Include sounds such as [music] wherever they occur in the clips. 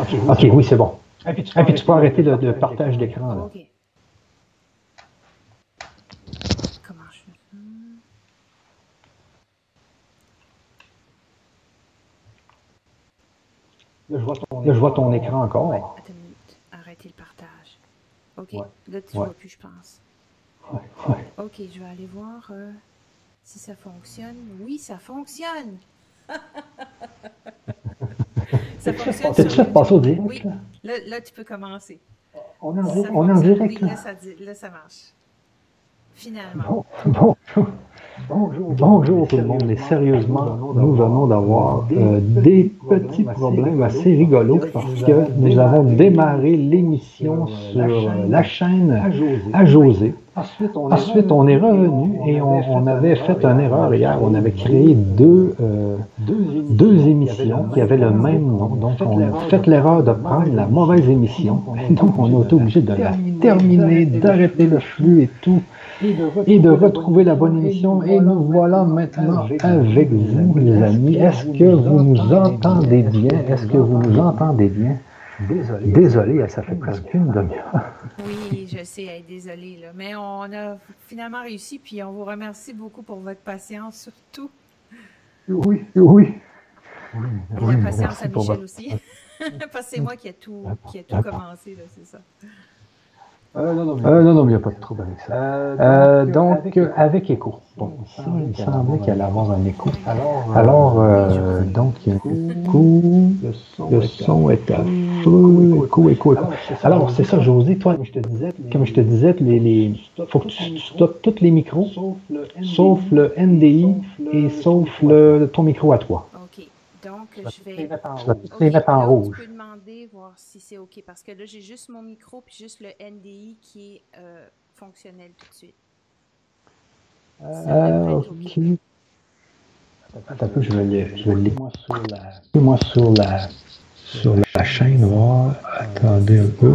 OK, oui, c'est bon. Et puis tu peux arrêter le, le partage d'écran. là. OK. Comment je fais? Ça? Là, je vois ton, écran encore. Ouais, attends une minute. Arrêter le partage. OK. Ouais. Là, tu Ouais. vois plus, je pense. Ouais, ouais. OK, je vais aller voir euh, si ça fonctionne. Oui, ça fonctionne! [laughs] [laughs] ça fonctionne sur fait passer au direct? Oui, là? là, tu peux commencer. On est en, Ça di- on est en fonctionne. direct. Oui, là. ça, là, ça marche. Finalement. Bon, bonjour. Bonjour tout le monde, mais sérieusement, nous venons d'avoir euh, des petits problèmes assez rigolos parce que nous avons démarré l'émission sur euh, la chaîne à José. Ensuite, on est revenu et on, on avait fait une erreur hier. On avait créé deux, euh, deux émissions qui avaient le même nom. [laughs] Donc, on a fait l'erreur de prendre la mauvaise émission. Donc, on a été obligé de la terminer, d'arrêter le flux et tout et de retrouver la bonne émission. Et nous voilà maintenant avec vous, les amis. Est-ce que vous nous entendez bien? Est-ce que vous nous entendez bien? Désolé. Désolé, ça fait presque une demi-heure. [laughs] Oui, je sais, hey, désolée, là. Mais on a finalement réussi, puis on vous remercie beaucoup pour votre patience, surtout. Oui, oui. Et la patience à Michel aussi. [laughs] Parce que c'est moi qui ai tout, qui ai tout commencé, là, c'est ça. Euh, non, non, mais il n'y a pas de trouble avec ça. Euh, donc, euh, avec écho. Bon, ici, il semblait qu'il allait avoir un écho. Alors, euh, donc, il y a un écho. Le son est à feu. Écho, écho, écho. Alors, c'est ça, José, toi, comme je te disais, les, les, faut que tu, tu stoppes tous les micros, sauf le NDI et sauf le, ton micro à toi. Donc, je vais. Tu vas tous OK, les mettre en rouge. Tu peux demander, voir si c'est OK. Parce que là, j'ai juste mon micro, puis juste le NDI qui est euh, fonctionnel tout de suite. Euh, ok. Attends un peu, je vais le, je vais le moi sur la, moi sur la, sur la chaîne, voir. Attendez un peu.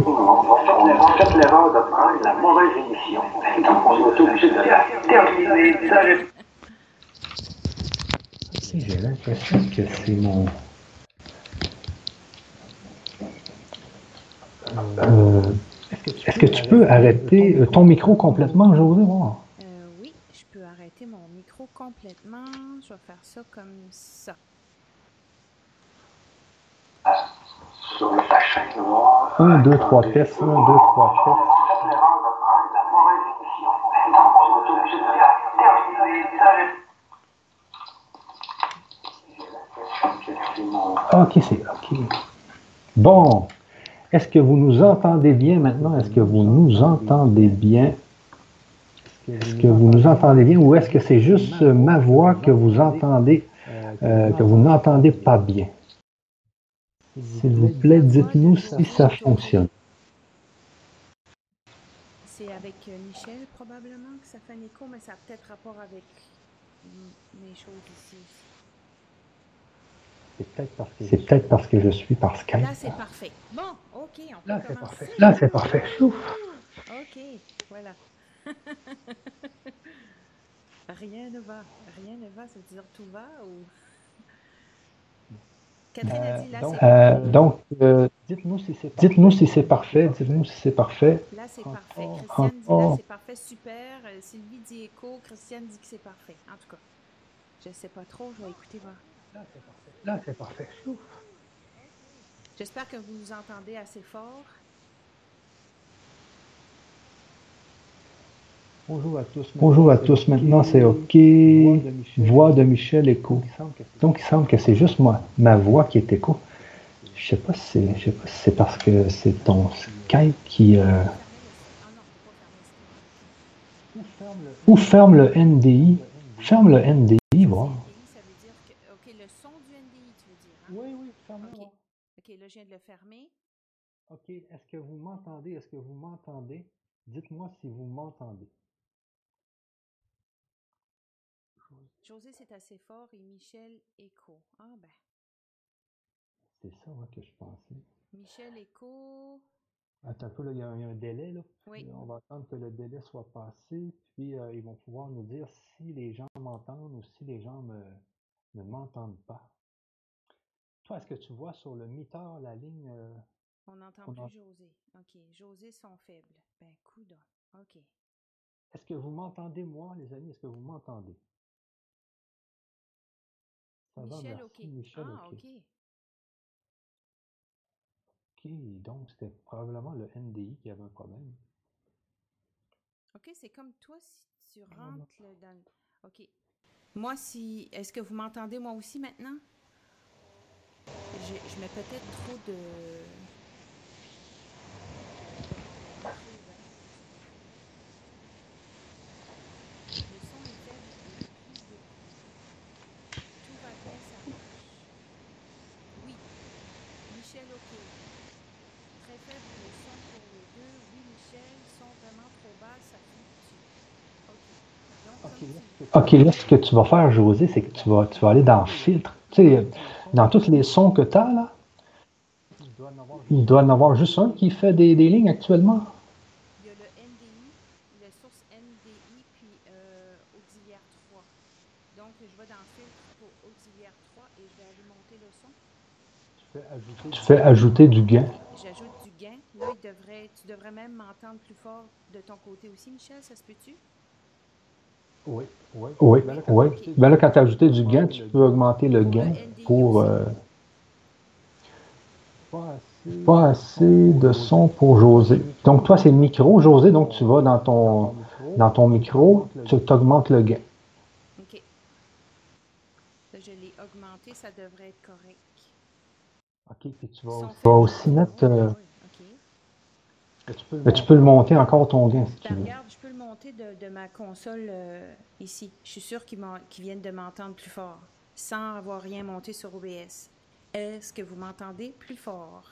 Faites l'erreur de prendre la mauvaise émission. Donc, on est obligé de la terminer, J'ai l'impression que c'est mon. Euh, Est-ce que tu peux arrêter euh, ton micro complètement, José? voir? Euh, oui, je peux arrêter mon micro complètement. Je vais faire ça comme ça. Sur la chaîne noire. 1, 2, 3 tests, 1, 2, 3 tests. Faites l'erreur de prendre la mauvaise émission. Donc, on est obligé de la terminer, d'arrêter. J'ai l'impression que c'est mon Ok, c'est ok. Bon. Est-ce que vous nous entendez bien maintenant? Est-ce que vous nous entendez bien? Est-ce que vous nous entendez bien ou est-ce que c'est juste ma voix que vous entendez, euh, que vous n'entendez pas bien? S'il vous plaît, dites-nous si ça fonctionne. C'est avec euh, Michel probablement que ça fait un écho, mais ça a peut-être rapport avec mes choses ici aussi. C'est peut-être parce que je suis par Skype. Là, c'est parfait. Bon, OK, on peut Là, c'est commencer. parfait. Là, c'est parfait. Ouf. OK, voilà. [laughs] rien ne va. Rien ne va, ça veut dire tout va ou... Catherine a dit là, c'est Euh, donc, euh, dites-nous si c'est dites-nous si c'est parfait. Dites-nous si c'est parfait. Là, c'est parfait. Christiane dit là, c'est parfait, super. Euh, Sylvie dit écho. Christiane dit que c'est parfait. En tout cas, je sais pas trop. Je vais écouter voir. Là, c'est parfait. J'espère que vous nous entendez assez fort. Bonjour à tous. Bonjour à tous. Maintenant, c'est OK. Voix de Michel écho. Donc, il semble que c'est juste moi, ma voix qui est écho. Je sais pas si c'est, je sais pas si c'est parce que c'est ton Skype qui euh, Ah ou ferme le NDI. Ferme le. NDI, ça veut dire que. OK, le son du NDI, Hein? oui, ferme OK. OK, là, je viens de le fermer. OK. Est-ce que vous m'entendez? Est-ce que vous m'entendez? Dites-moi si vous m'entendez. José, c'est assez fort et Michel, écho. Ah ben, C'est ça que je pensais. Michel, écho. Attends un peu, là, il y, a un il y a un délai. Là. Oui. Et On va attendre que le délai soit passé, puis euh, ils vont pouvoir nous dire si les gens m'entendent ou si les gens me, ne m'entendent pas. Toi, est-ce que tu vois sur le mitard la ligne euh, On n'entend plus en- José. OK. José sont faibles. Ben, coudon. OK. Est-ce que vous m'entendez, moi, les amis? Est-ce que vous m'entendez? Michel. OK. Michel, ah, OK. OK. Donc c'était probablement le NDI qui avait un problème. OK, c'est comme toi si tu Ah, rentres dans le- OK. Moi, si. Est-ce que vous m'entendez moi aussi maintenant? J'ai- Je mets peut-être trop de. Le son est faible et prise de Tout va bien, ça marche. Oui. Michel, OK. Très faible le son pour les deux. Oui, Michel. Son vraiment trop bas, ça fluctue. OK. Donc, OK, comme là, ce que- OK, là, ce que tu vas faire, José, c'est que tu vas, tu vas aller dans Filtre. Tu sais, dans tous les sons que tu as, là, il doit en avoir juste un qui fait des, des lignes actuellement. Il y a le NDI, le source NDI, puis euh, auxiliaire 3. Donc, je vais dans filtre pour auxiliaire 3 et je vais aller monter le son. Tu fais ajouter du gain. J'ajoute du gain. Là, il devrait, tu devrais même m'entendre plus fort de ton côté aussi, Michel, ça se peut-tu? Oui, oui. Oui, oui. Ben là, quand tu as ajouté du gain, tu peux augmenter le gain pour. euh, pas assez de son pour José. Donc, toi, c'est le micro, José. Donc, tu vas dans ton, dans ton micro, tu augmentes le gain. OK. Je l'ai augmenté, ça devrait être correct. OK, puis tu vas, tu vas aussi mettre. euh, OK. mais tu peux le monter encore ton gain si tu Ben, veux. De, de ma console euh, ici. Je suis sûre qu'ils viennent de m'entendre plus fort, sans avoir rien monté sur OBS. Est-ce que vous m'entendez plus fort?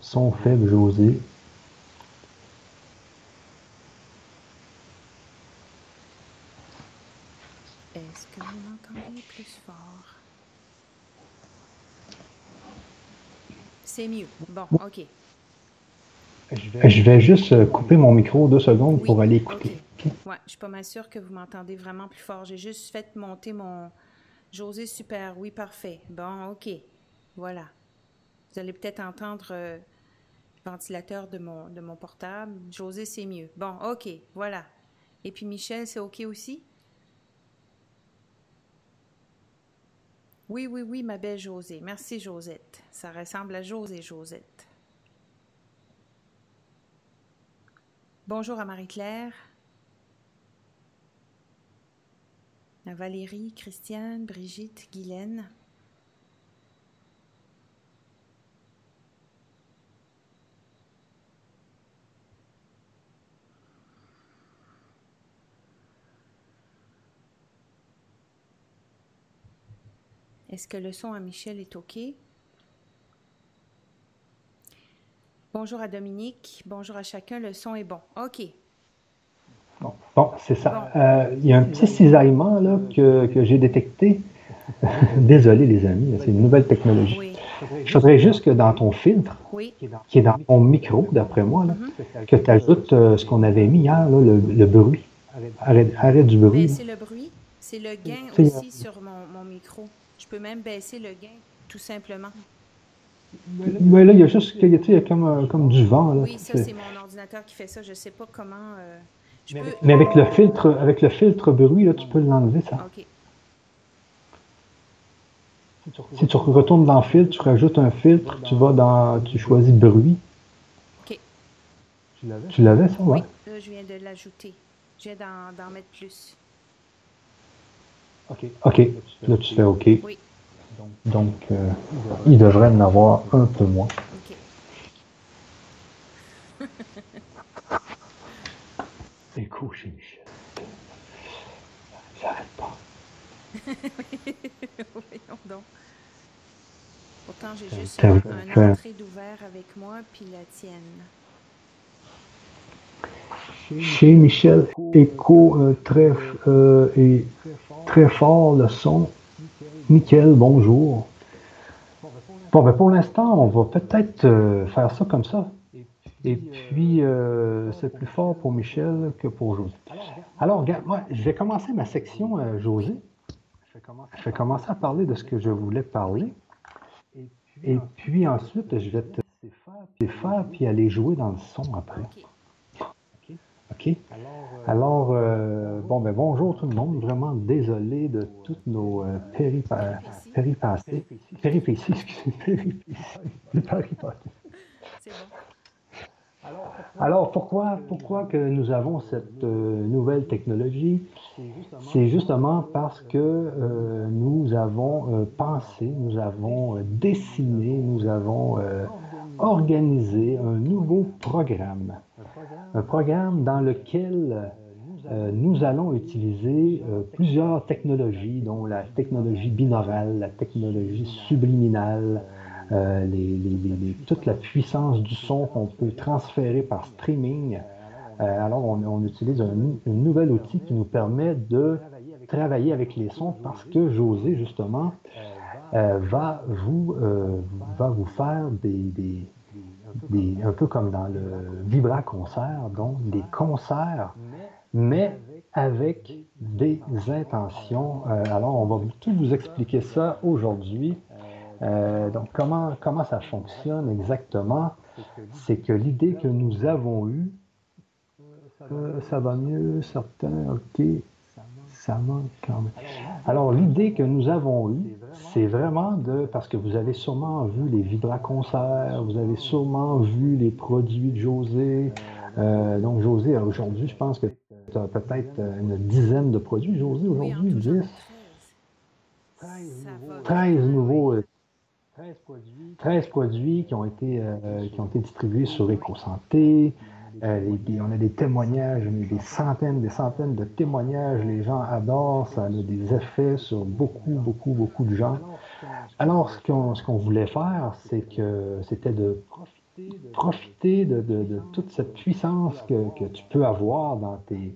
Son faible, José. Est-ce que vous m'entendez plus fort? C'est mieux. Bon, OK. Je vais juste euh, couper mon micro deux secondes Oui, pour aller écouter. OK. Ouais, je suis pas mal sûre que vous m'entendez vraiment plus fort. J'ai juste fait monter mon José super. Oui, parfait. Bon, OK. Voilà. Vous allez peut-être entendre euh, le ventilateur de mon, de mon portable. José, c'est mieux. Bon, OK. Voilà. Et puis Michel, c'est OK aussi? Oui, oui, oui, ma belle Josée. Merci, Josette. Ça ressemble à José, Josette. Bonjour à Marie-Claire. À Valérie, Christiane, Brigitte, Guylaine. Est-ce que le son à Michel est OK? Bonjour à Dominique. Bonjour à chacun. Le son est bon. OK. Bon, bon, c'est ça. Euh, il y a un petit cisaillement là, que, que j'ai détecté. [laughs] Désolé, les amis, c'est une nouvelle technologie. Oui. Je voudrais juste que dans ton filtre, Oui. qui est dans ton micro, d'après moi, là, Mhm. que tu ajoutes euh, ce qu'on avait mis hier, là, le, le bruit. Arrête, arrête du bruit. là. Baisser le bruit. C'est le gain C'est- aussi sur mon, mon micro. Je peux même baisser le gain, tout simplement. Mais là, il y a juste que, tu sais, il y a comme, euh, comme du vent. Là, Oui, ça, C'est- mon ordinateur qui fait ça. Je sais pas comment. euh, je peux. Mais avec le filtre, avec le filtre bruit, là, tu peux l'enlever, ça. OK. Si tu retournes dans filtre, tu rajoutes un filtre, tu vas dans, tu choisis bruit. OK. Tu l'avais, ça, ouais? Oui, là, je viens de l'ajouter. Je viens d'en, mettre plus. OK. Là, tu fais OK. Oui. Donc, euh, il devrait en avoir un peu moins. OK. Écho chez Michel. J'arrête pas. [laughs] Voyons donc. Pourtant, j'ai juste ça un, un entrée d'ouvert avec moi, puis la tienne. Chez Michel, écho euh, très, euh, et très fort le son. Nickel, bonjour. Bon, ben pour l'instant, on va peut-être euh, faire ça comme ça. Et puis, euh, c'est plus fort pour Michel que pour José. Alors, regarde, moi, je vais commencer ma section, euh, José. je vais commencer à parler de ce que je voulais parler. Et puis ensuite, je vais te faire, puis aller jouer dans le son après. OK? Alors, euh, bon, ben bonjour tout le monde. Vraiment désolé de toutes nos euh, péripéties. Péripéties, excusez, péripéties. C'est bon. Alors pourquoi, pourquoi que nous avons cette euh, nouvelle technologie? C'est justement parce que euh, nous avons euh, pensé, nous avons dessiné, nous avons organisé un nouveau programme. Un programme dans lequel nous allons utiliser plusieurs technologies, dont la technologie binaurale, la technologie subliminale, euh, toute la puissance du son qu'on peut transférer par streaming. Euh, alors, on, utilise un, nouvel outil qui nous permet de travailler avec les sons parce que José, justement, euh, va, vous, va vous faire des, des, un peu comme dans le Vibra Concert, donc des concerts, mais avec des intentions. alors, on va tout vous expliquer ça aujourd'hui. Euh, donc, comment, comment ça fonctionne exactement? C'est que l'idée que nous avons eue, euh, ça va mieux, certains, ok, ça manque quand même. Alors, l'idée que nous avons eue, c'est vraiment de, parce que vous avez sûrement vu les vibra-concerts, vous avez sûrement vu les produits de José. Euh, donc, José, aujourd'hui, je pense que tu as peut-être une dizaine de produits, José, aujourd'hui, 10. 13 nouveaux 13 produits. qui ont été, euh, qui ont été distribués sur EcoSanté. Euh, on a des témoignages, des centaines, des centaines de témoignages. Les gens adorent, ça a des effets sur beaucoup, beaucoup, beaucoup de gens. Alors, ce qu'on, ce voulait faire, c'est que c'était de profiter de, de, de, toute cette puissance que, que, tu peux avoir dans tes,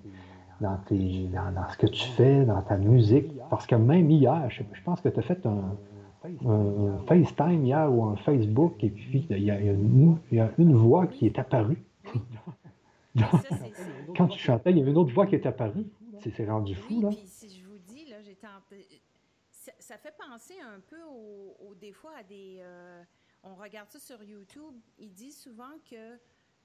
dans, tes, dans, dans, ce que tu fais, dans ta musique. Parce que même hier, je, je pense que tu as fait un, un FaceTime hier ou un Facebook, et puis il y a une, il y a une voix qui est apparue. [laughs] Quand tu chantais, il y avait une autre voix qui est apparue. C'est rendu fou, là. Puis si je vous dis, là, j'étais en... ça, ça, fait penser un peu au, au des fois à des... Euh, on regarde ça sur YouTube, ils disent souvent que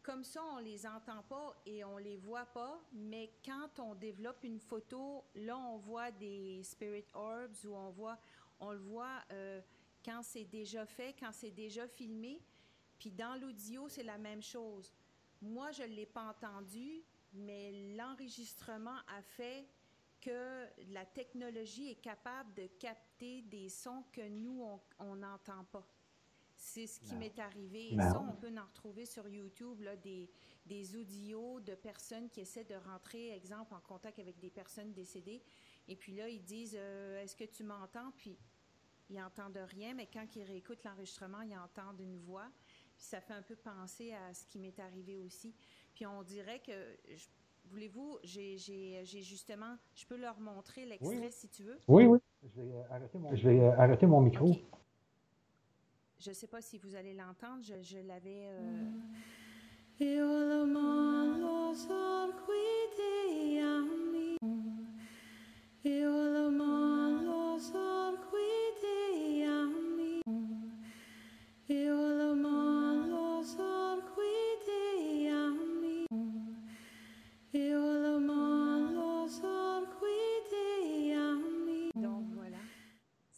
comme ça, on les entend pas et on les voit pas, mais quand on développe une photo, là, on voit des spirit orbs ou on voit, on le voit euh, quand c'est déjà fait, quand c'est déjà filmé. Puis dans l'audio, c'est la même chose. Moi, je ne l'ai pas entendu, mais l'enregistrement a fait que la technologie est capable de capter des sons que nous, on n'entend pas. C'est ce qui m'est arrivé. Et ça, on peut en retrouver sur YouTube, là, des, des audios de personnes qui essaient de rentrer, exemple, en contact avec des personnes décédées. Et puis là, ils disent euh, Est-ce que tu m'entends? Puis ils n'entendent rien, mais quand ils réécoutent l'enregistrement, ils entendent une voix. Puis ça fait un peu penser à ce qui m'est arrivé aussi. Puis on dirait que. Voulez-vous, j'ai justement, je peux leur montrer l'extrait si tu veux? Oui, oui. Je vais arrêter mon, je vais arrêter mon micro. Je ne sais pas si vous allez l'entendre, je, je l'avais. Euh...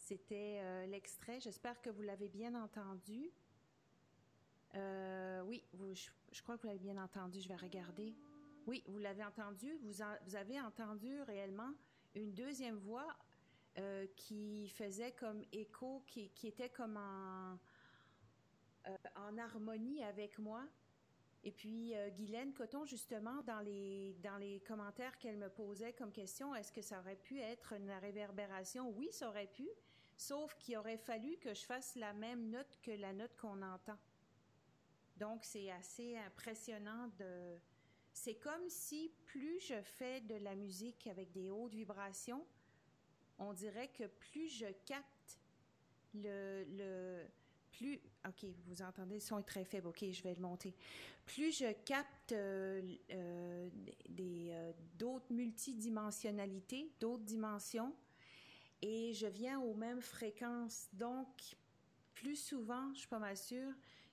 C'était euh, l'extrait. J'espère que vous l'avez bien entendu. Euh, oui, je, crois que vous l'avez bien entendu. Je vais regarder. Oui, vous l'avez entendu. Vous, avez entendu réellement une deuxième voix euh, qui faisait comme écho, qui, qui était comme en, euh, en, harmonie avec moi. Et puis, euh, Guylaine Coton, justement, dans les, dans les commentaires qu'elle me posait comme question, est-ce que ça aurait pu être une réverbération? Oui, ça aurait pu, sauf qu'il aurait fallu que je fasse la même note que la note qu'on entend. Donc, c'est assez impressionnant de... C'est comme si plus je fais de la musique avec des hautes vibrations, on dirait que plus je capte le, le plus, ok, vous entendez, le son est très faible, ok, je vais le monter. Plus je capte euh, euh, des, euh, d'autres multidimensionnalités, d'autres dimensions, et je viens aux mêmes fréquences. Donc, plus souvent, je suis pas mal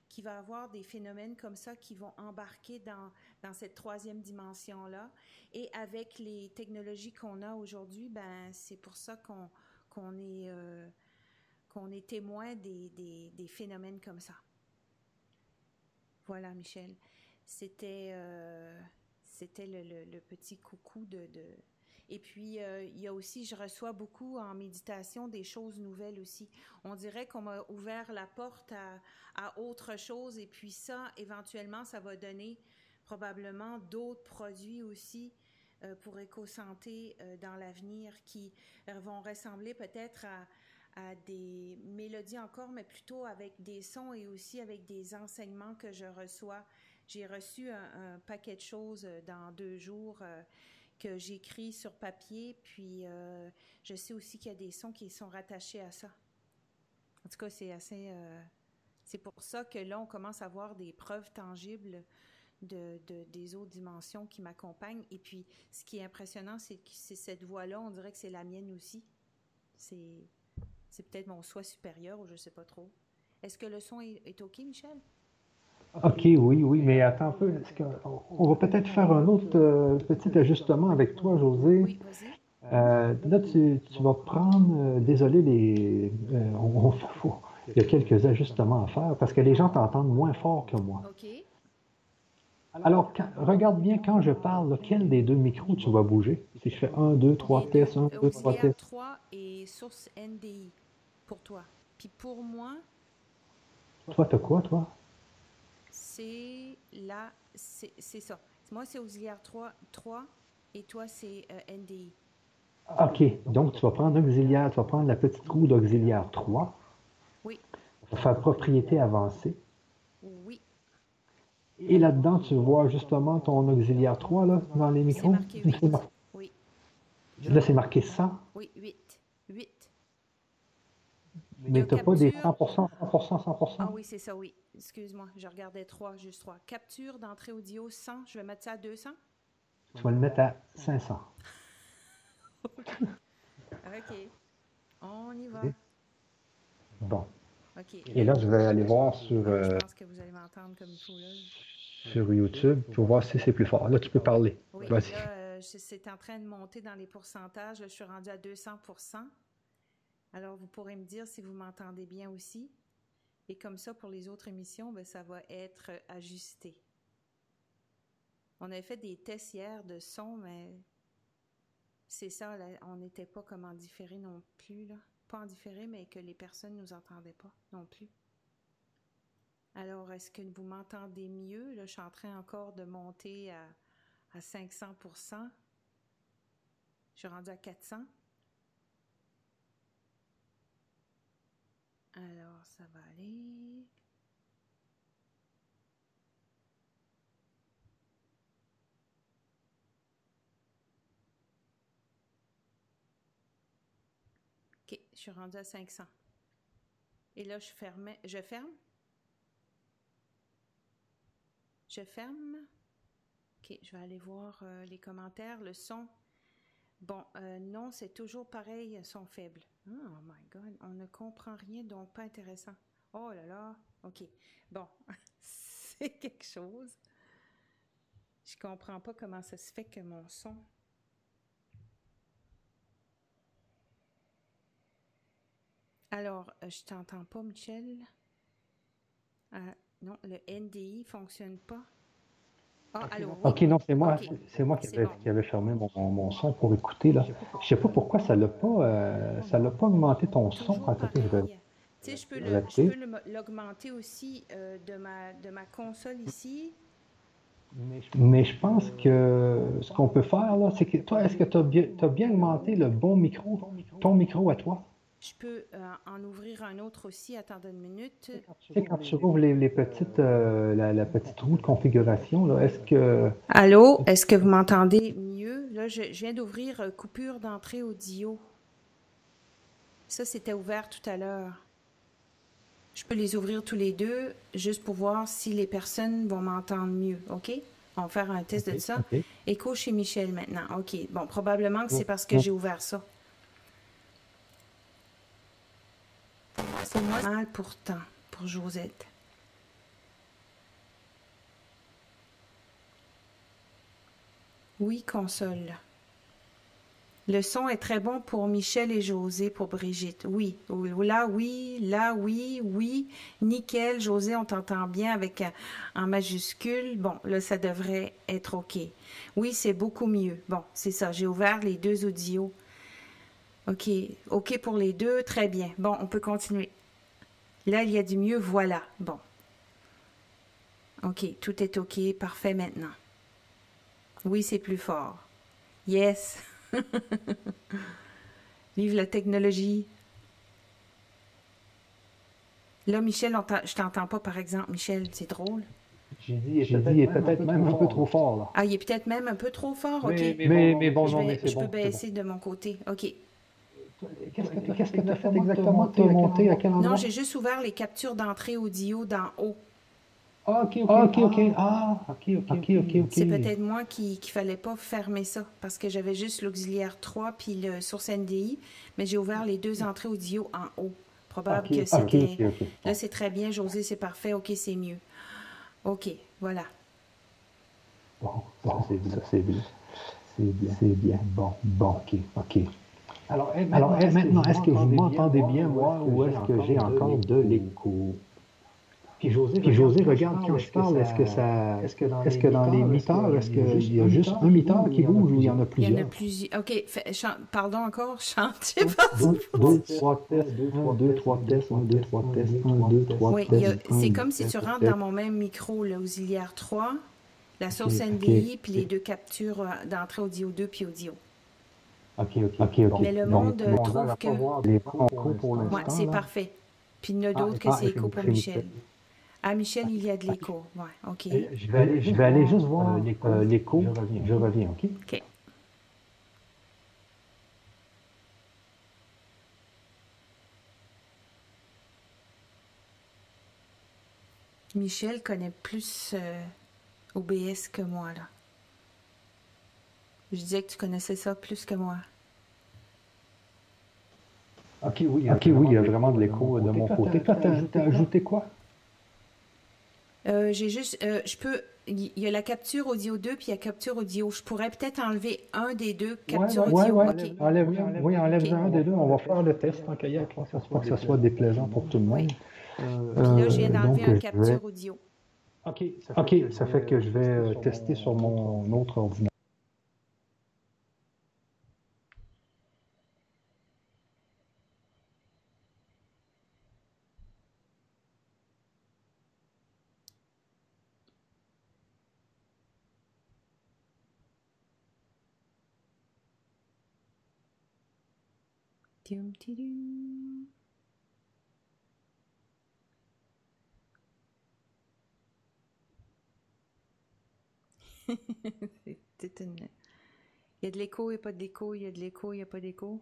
qu'il va avoir des phénomènes comme ça qui vont embarquer dans, dans cette troisième dimension-là. Et avec les technologies qu'on a aujourd'hui, ben, c'est pour ça qu'on qu'on est, euh, qu'on est témoin des, des, des, phénomènes comme ça. Voilà, Michel. C'était euh, le, le, petit coucou de... Et puis, euh, il y a aussi, je reçois beaucoup en méditation des choses nouvelles aussi. On dirait qu'on m'a ouvert la porte à, à autre chose et puis ça, éventuellement, ça va donner probablement d'autres produits aussi euh, pour éco-santé euh, dans l'avenir qui vont ressembler peut-être à, à, des mélodies encore, mais plutôt avec des sons et aussi avec des enseignements que je reçois. J'ai reçu un, paquet de choses dans deux jours que j'écris sur papier, puis je sais aussi qu'il y a des sons qui sont rattachés à ça. En tout cas, c'est assez... c'est pour ça que là, on commence à voir des preuves tangibles de, de, des autres dimensions qui m'accompagnent. Et puis, ce qui est impressionnant, c'est que cette voix-là, on dirait que c'est la mienne aussi. C'est, peut-être mon soi supérieur ou je sais pas trop. Est-ce que le son est OK, Michel? OK, oui, oui, mais attends un peu. On, va peut-être faire un autre euh, petit ajustement avec toi, José? Oui. Euh, là, tu, tu, vas prendre, euh, désolé, les, on, on, faut, il y a quelques ajustements à faire parce que les gens t'entendent moins fort que moi. OK. Alors, quand, regarde bien quand je parle, lequel des deux micros tu vas bouger? Si je fais 1, 2, 3 tests, 1, 2, 3 tests. 3 et source NDI pour toi. Puis pour moi. Toi, t'as quoi, toi? C'est là, c'est ça. Moi, c'est auxiliaire 3, 3 et toi, c'est euh, NDI. OK. Donc, tu vas prendre auxiliaire, tu vas prendre la petite roue d'auxiliaire 3. Oui. Pour faire propriété avancée. Oui. Et là-dedans, tu vois justement ton auxiliaire 3 là, dans les micros? C'est marqué 8. Mar oui. Là, c'est marqué 100. Oui, 8. 8. Mais tu n'as pas des 100%, 100%, 100%. Ah oui, c'est ça, oui. Excuse-moi, je regardais 3, juste 3. Capture d'entrée audio 100, je vais mettre ça à 200. Tu vas le mettre à 500. [laughs] OK. On y va. Bon. OK. Et là, je vais aller voir sur, Je euh, pense que vous allez m'entendre comme il faut, là. sur YouTube pour voir si c'est plus fort. Là, tu peux parler. Oui, Vas-y. euh, c'est en train de monter dans les pourcentages. Là, je suis rendue à 200 Alors, vous pourrez me dire si vous m'entendez bien aussi. Et comme ça, pour les autres émissions, ben, ça va être ajusté. On avait fait des tests hier de son, mais c'est ça, on n'était pas comme en différé non plus. Pas en différé, mais que les personnes ne nous entendaient pas non plus. Alors, est-ce que vous m'entendez mieux? Je suis en train encore de monter à, à 500% Je suis rendue à 400. Alors, ça va aller. OK, je suis rendue à 500. Et là, je ferme. Je ferme? Je ferme? OK, je vais aller voir euh, les commentaires. Le son. Bon, euh, non, c'est toujours pareil, son faible. Oh my God, on ne comprend rien, donc pas intéressant. Oh là là, OK. Bon, [laughs] c'est quelque chose. Je comprends pas comment ça se fait que mon son... Alors, euh, je t'entends pas, Michel. Euh, non, le NDI fonctionne pas. Ah, allô, oui. Ok, non, c'est moi, Ok. c'est moi qui C'est avais, bon. qui avais fermé mon, mon son pour écouter là. Je sais pas pourquoi ça l'a pas, euh, ça l'a pas augmenté ton son. Je vais- pareil. Tu sais, je peux le- je Raté. peux le- l'augmenter aussi euh, de, ma, de ma console ici. Mais je pense que ce qu'on peut faire là, c'est que toi, est-ce que tu as bien augmenté le bon micro, ton micro à toi? Je peux euh, en ouvrir un autre aussi. Attendez une minute. Tu sais, quand tu ouvres les, les petites, euh, la, la petite roue de configuration, là, est-ce que Allô, est-ce que vous m'entendez mieux? Là, je, je viens d'ouvrir euh, coupure d'entrée audio. Ça, c'était ouvert tout à l'heure. Je peux les ouvrir tous les deux, juste pour voir si les personnes vont m'entendre mieux, OK? On va faire un test de ça. Ok. Écho chez Michel maintenant. OK. Bon, probablement que c'est parce que Oh. j'ai ouvert ça. Pourtant, pour Josette. Oui, console. Le son est très bon pour Michel et José, pour Brigitte. Oui, là, oui, là, oui, oui. Nickel, José, on t'entend bien avec un, en majuscule. Bon, là, ça devrait être OK. Oui, c'est beaucoup mieux. Bon, c'est ça. J'ai ouvert les deux audios. OK. OK pour les deux. Très bien. Bon, on peut continuer. Là, il y a du mieux. Voilà. Bon. OK. Tout est OK. Parfait maintenant. Oui, c'est plus fort. Yes. [laughs] Vive la technologie. Là, Michel, je t'entends pas, par exemple. Michel, c'est drôle. J'ai dit, il est peut-être même, un peu trop fort. Là. Ah, il est peut-être même un peu trop fort, OK. Mais, bon, je, mais je peux baisser de mon côté. OK. Qu'est-ce que tu as fait exactement? Tu monté à quel endroit? Non, j'ai juste ouvert les captures d'entrée audio d'en haut. Ah, ok, ok, ok, ok. Ah, ok, ok, ok, ok. C'est peut-être moi qui ne fallait pas fermer ça parce que j'avais juste l'auxiliaire 3 puis le source NDI, mais j'ai ouvert les deux entrées audio en haut. Probable que c'était. Là, c'est très bien, José, c'est parfait. Ok, c'est mieux. Ok, voilà. Bon, c'est bien. C'est bien. C'est bien. Bon, bon, ok, ok. Alors, Alors maintenant, est-ce que vous m'entendez bien, moi, ou est-ce que j'ai encore de l'écho? Puis José, regarde quand je parle, est-ce que ça, est-ce que dans, est que dans les miteurs, est-ce qu'il y a juste un miteur qui bouge ou il y en a plusieurs? Il y en a plusieurs? OK, pardon encore, chante. Deux, trois tests, un, deux, trois tests, un, deux, trois tests, un, deux, trois tests. C'est comme si tu rentres dans mon même micro, l'auxiliaire 3, la source NDI, puis les deux captures euh, d'entrée audio 2 puis audio. OK, OK, OK. Mais le monde trouve que... Les pour l'instant. Oui, c'est parfait. Puis il y en a ah, d'autres que c'est écho pour Michel. Ah, Michel, il y a de l'écho. Ouais, OK. Je vais aller, je vais aller juste voir euh, l'écho. je reviens. Je reviens, OK? OK. Michel connaît plus euh, OBS que moi, là. Je disais que tu connaissais ça plus que moi. OK, oui, OK, oui, il y a vraiment de l'écho de mon côté. Toi, tu as ajouté quoi? Euh, j'ai juste, euh, je peux, il y a la capture audio 2 puis il y a capture audio. Je pourrais peut-être enlever un des deux captures audio. Ouais, okay. enlève, oui, enlève un des deux. On va faire le test en kayak. Pour que ce soit déplaisant pour tout le monde. Euh, puis là, je viens d'enlever un capture audio. OK, ça fait, okay, ça fait que je vais tester sur mon autre ordinateur. [laughs] C'est une... Il y a de l'écho, il n'y a pas d'écho, il y a de l'écho, il n'y a pas d'écho.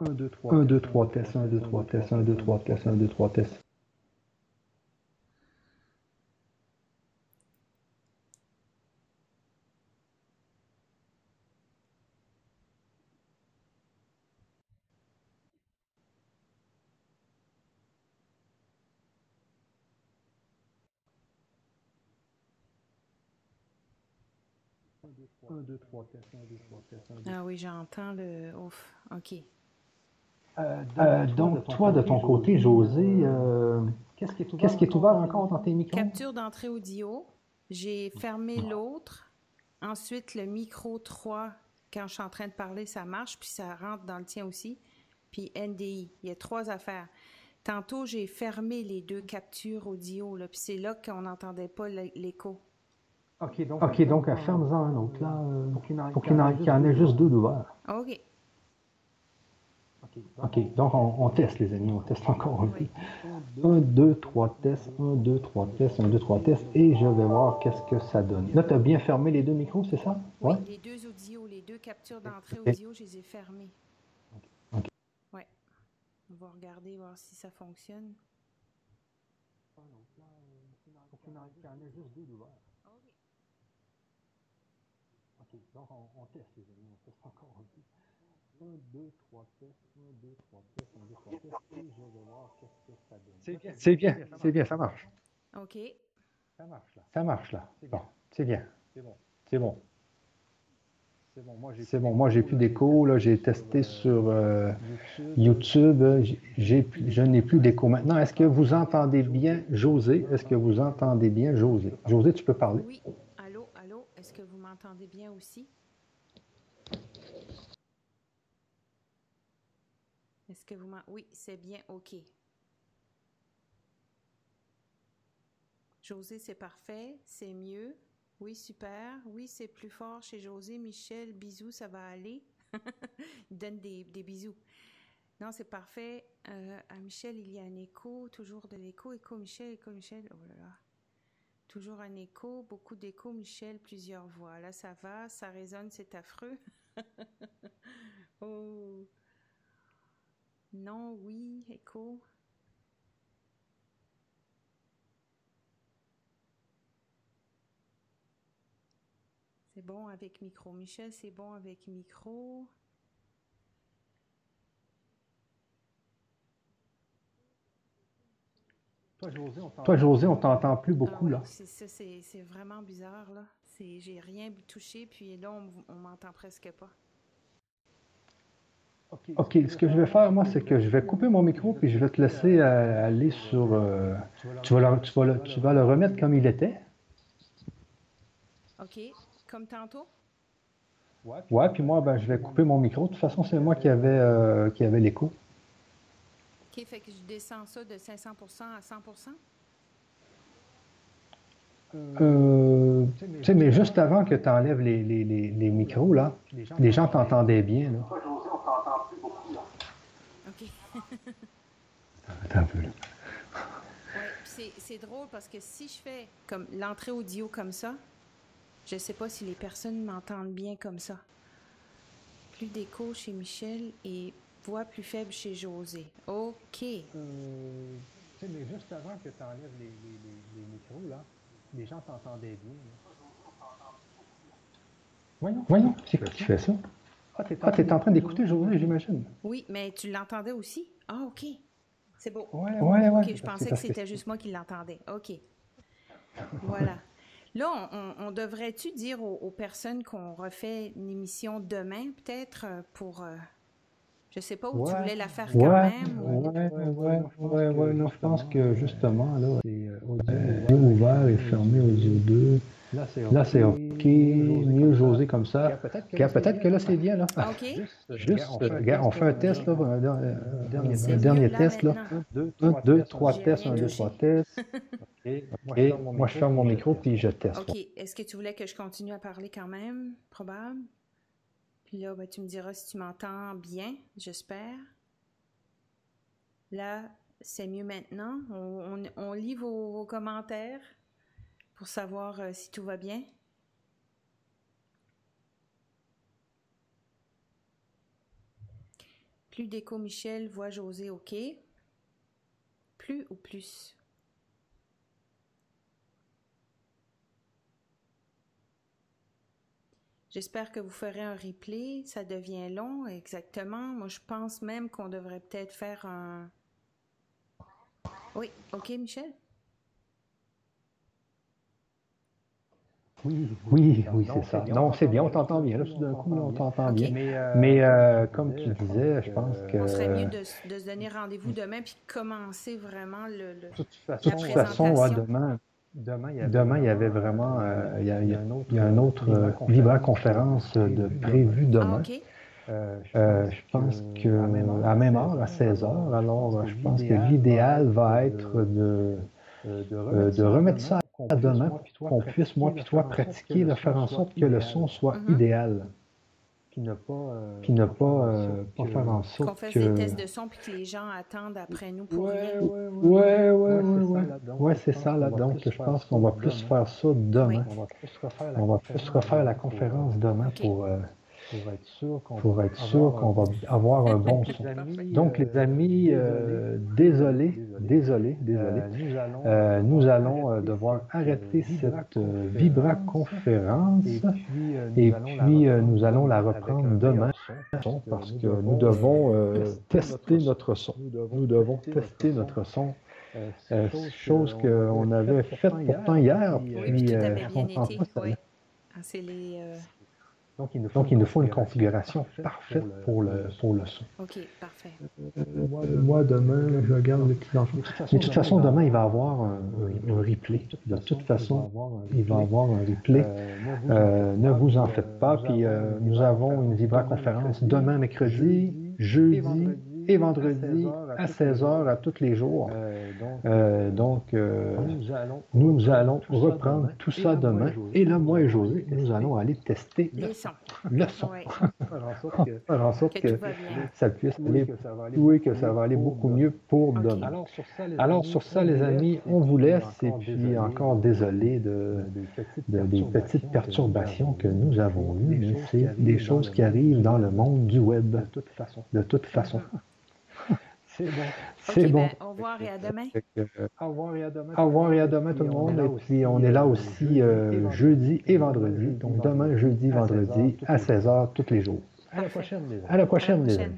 Un, deux, trois. Un, deux, trois tests, un, deux, trois tests, un, deux, trois tests, un, deux, trois tests. Ah oui, j'entends le ouf. OK. Euh, euh, donc, toi, de ton côté, José, euh, qu'est-ce qui, est ouvert, encore? dans tes micros? Capture d'entrée audio. J'ai fermé l'autre. Ensuite, le micro 3, quand je suis en train de parler, ça marche, puis ça rentre dans le tien aussi. Puis NDI. Il y a trois affaires. Tantôt, j'ai fermé les deux captures audio, là, puis c'est là qu'on n'entendait pas l'écho. OK, donc, okay, donc ferme-en un autre, là, euh, pour qu'il y en ait juste deux d'ouverts. OK. OK, donc on, on, teste, les amis, on teste encore un peu. 1, 2, 3 tests, 1, 2, 3 tests, 1, 2, 3 tests, et je vais voir qu'est-ce que ça donne. Là, tu as bien fermé les deux micros, c'est ça? Oui, les deux audios, les deux captures d'entrée audio, je les ai fermés. OK. Ouais. On va regarder, voir si ça fonctionne. a- qu'il y en a juste deux d'ouverts. OK. OK, donc on, on teste, les amis, on teste encore un peu. 1, 2, 3 tests, 1, 2, 3 tests, 1, 2, 3 tests, et je vais voir qu'est-ce que ça donne. C'est bien, c'est bien, c'est bien, ça marche. OK. Ça marche là. Ça marche là. Bon, c'est bien. C'est bon. C'est bon. C'est bon. Moi, j'ai C'est bon. Moi, j'ai plus d'écho. Là, j'ai testé sur euh, YouTube. J'ai, plus- je n'ai plus d'écho. Maintenant, est-ce que vous entendez bien José? Est-ce que vous entendez bien José? José, tu peux parler. Oui. Est-ce que vous m'entendez bien aussi? Est-ce que vous. Oui, c'est bien, OK. José, c'est parfait, c'est mieux. Oui, super. Oui, c'est plus fort chez José. Michel, bisous, ça va aller. [laughs] Donne des, des bisous. Non, c'est parfait. Euh, à Michel, il y a un écho, toujours de l'écho. Écho, Michel, écho, Michel. Oh là là. Toujours un écho, beaucoup d'écho, Michel, plusieurs voix. Là, ça va, ça résonne, c'est affreux. [laughs] oh. Non, oui, écho. C'est bon avec micro. Michel, c'est bon avec micro. Toi, José, on t'entend. Plus Ah beaucoup ouais, là. c'est ça, c'est c'est vraiment bizarre là. J'ai rien touché puis là on, on m'entend presque pas. OK, ce que je vais faire, moi, c'est que je vais couper mon micro puis je vais te laisser euh, aller sur. euh, tu, vas le, tu, vas le, tu vas le remettre comme il était. OK, comme tantôt? Ouais, puis moi, ben, je vais couper mon micro. De toute façon, c'est moi qui avait, euh, qui avait l'écho. OK, fait que je descends ça de 500% à 100%. Euh, tu sais, mais juste avant que tu enlèves les, les, les, les micros, là, les gens t'entendaient bien. Là. Toi, José, on t'entend plus beaucoup, là. OK. [laughs] Attends un peu, là. Ouais, c'est c'est drôle parce que si je fais comme l'entrée audio comme ça, je sais pas si les personnes m'entendent bien comme ça. Plus d'écho chez Michel et voix plus faible chez José. OK. Euh, tu sais, mais juste avant que tu enlèves les, les, les, les micros, là, les gens t'entendaient bien. Voyons, voyons, c'est quoi qui fait ça? Ah, tu es en train d'écouter José, j'imagine. Oui, mais tu l'entendais aussi? Ah, OK. C'est beau. Ouais, ouais, ouais. OK, je pensais que c'était juste moi qui l'entendais. OK. Voilà. Là, on, on devrait-tu dire aux, aux personnes qu'on refait une émission demain, peut-être, euh, pour... euh, je sais pas où tu voulais la faire Ouais, quand ouais, même. ou- ouais, ouais, ouais, ouais, non, je pense que justement, là, c'est euh, audio ouvert et fermé audio 2. Là, c'est Là, c'est OK, mieux José comme ça. Peut-être que là, c'est bien, là. Ah, OK. Juste, euh, regarde, on fait un test, là, un euh, dernier, test, là. Un, deux, trois tests, un, deux, trois tests. [laughs] Moi, je ferme mon micro, puis je teste. OK. Est-ce que tu voulais que je continue à parler quand même? Probable? Là, ben, tu me diras si tu m'entends bien, j'espère. Là, c'est mieux maintenant. On, lit vos, vos commentaires pour savoir euh, si tout va bien. Plus d'écho, Michel. Voix José, OK. Plus ou plus? J'espère que vous ferez un replay. Ça devient long, exactement. Moi, je pense même qu'on devrait peut-être faire un... Oui, OK, Michel? Oui, oui, oui, c'est ça. Non, c'est bien, on t'entend bien. Là, tout d'un coup, on t'entend bien. Mais, euh, Mais euh, comme tu disais, je pense que... On serait mieux de, de se donner rendez-vous demain puis commencer vraiment le... le- de toute De façon, toute La façon, ouais, présentation. demain, demain, il y avait, demain, il y avait vraiment... euh, il, y a, il y a- il y a un autre euh, vibra-conférence de prévu Ah, demain. Euh, Euh, je pense que à même heure, à 16 heures, alors euh, je pense que l'idéal va être de, euh, de euh, de remettre ça à demain, pour qu'on puisse, moi puis toi, pratiquer, de faire en sorte que le son soit Mhm. idéal, Puis ne pas, euh, puis ne pas, euh, pas faire en Qu'on sorte fasse que... des tests de son puis que les gens attendent après nous pour Ouais, rien. ouais, Ouais, ouais, ouais, c'est ouais. ça, là, donc, Ouais, je c'est pense ça, qu'on là, va donc plus je faire pense ça qu'on va demain. plus faire ça demain. On va plus refaire la conférence conférence demain pour, euh, pour être sûr qu'on va avoir un bon son. Donc, les amis, euh, désolé, désolé, désolé. Euh, nous allons euh, devoir arrêter cette Vibra conférence et puis nous allons la reprendre demain parce que nous devons tester notre son. Nous devons tester notre son. chose qu'on avait faite pourtant hier. Puis, on pas, c'est les, donc, il nous faut, Donc, il nous faut une configuration parfaite pour le, pour le son. OK, parfait. Euh, moi, demain, je regarde le client. Mais de toute façon, demain, il va avoir un, un, replay. De toute façon, il va avoir un replay. Euh, ne vous en faites pas. Puis, euh, nous avons une Vibra conférence demain, mercredi, jeudi et vendredi à 16h à tous les jours. Euh, donc, euh, nous allons reprendre tout ça demain. Et là, moi et José, nous allons aller tester le son. [laughs] Faire en sorte que ça puisse aller, oui, que ça va aller beaucoup mieux pour demain. Alors, sur ça, les amis, on vous laisse. Et puis, encore désolé de, des petites perturbations que nous avons eues. Mais c'est des choses qui arrivent dans le monde du web. De toute façon. C'est bon. C'est bon. Ben, au revoir et à demain. au revoir et à demain. Au revoir et à demain tout le monde. Et puis on est là aussi euh, jeudi et vendredi. Donc demain, jeudi, vendredi à 16h tous les jours. À la prochaine, les amis. À la prochaine, les amis.